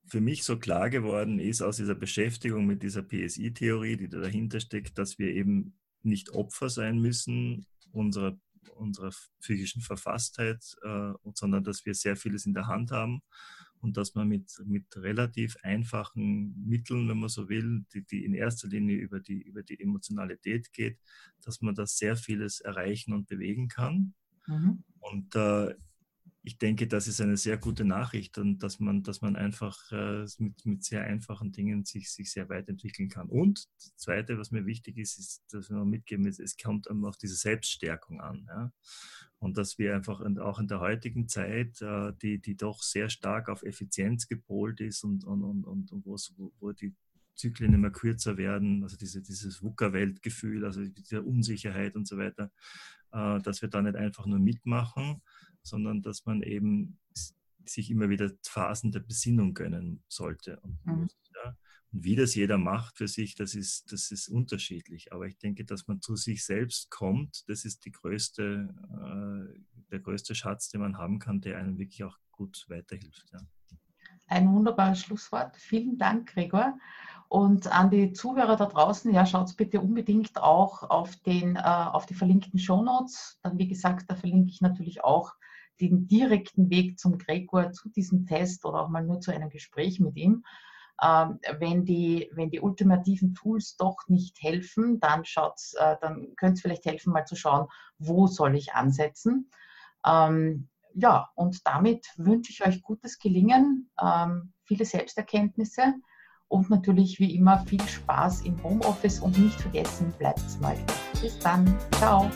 für mich so klar geworden ist aus dieser Beschäftigung mit dieser PSI-Theorie, die da dahinter steckt, dass wir eben nicht Opfer sein müssen unserer, unserer psychischen Verfasstheit, äh, sondern dass wir sehr vieles in der Hand haben und dass man mit, mit relativ einfachen Mitteln, wenn man so will, die, die in erster Linie über die, über die Emotionalität geht, dass man da sehr vieles erreichen und bewegen kann. Mhm. Und äh, ich denke, das ist eine sehr gute Nachricht und dass man, dass man einfach äh, mit, mit sehr einfachen Dingen sich, sich sehr weit entwickeln kann. Und das Zweite, was mir wichtig ist, ist, dass wir mitgeben, ist, es kommt auf diese Selbststärkung an. Ja? Und dass wir einfach auch in der heutigen Zeit, äh, die, die doch sehr stark auf Effizienz gepolt ist und, und, und, und, und wo, wo die Zyklen immer kürzer werden, also diese, dieses VUCA-Weltgefühl, also diese Unsicherheit und so weiter, äh, dass wir da nicht einfach nur mitmachen, sondern dass man eben sich immer wieder Phasen der Besinnung gönnen sollte. Und, mhm. ja, und wie das jeder macht für sich, das ist, das ist unterschiedlich. Aber ich denke, dass man zu sich selbst kommt, das ist die größte, äh, der größte Schatz, den man haben kann, der einem wirklich auch gut weiterhilft. Ja. Ein wunderbares Schlusswort. Vielen Dank, Gregor. Und an die Zuhörer da draußen, ja, schaut bitte unbedingt auch auf, den, äh, auf die verlinkten Shownotes. Dann, wie gesagt, da verlinke ich natürlich auch den direkten Weg zum Gregor, zu diesem Test oder auch mal nur zu einem Gespräch mit ihm. Ähm, wenn, die, wenn die ultimativen Tools doch nicht helfen, dann, äh, dann könnte es vielleicht helfen, mal zu schauen, wo soll ich ansetzen. Ähm, ja, und damit wünsche ich euch gutes Gelingen, ähm, viele Selbsterkenntnisse und natürlich wie immer viel Spaß im Homeoffice und nicht vergessen, bleibt mal. Bis dann. Ciao.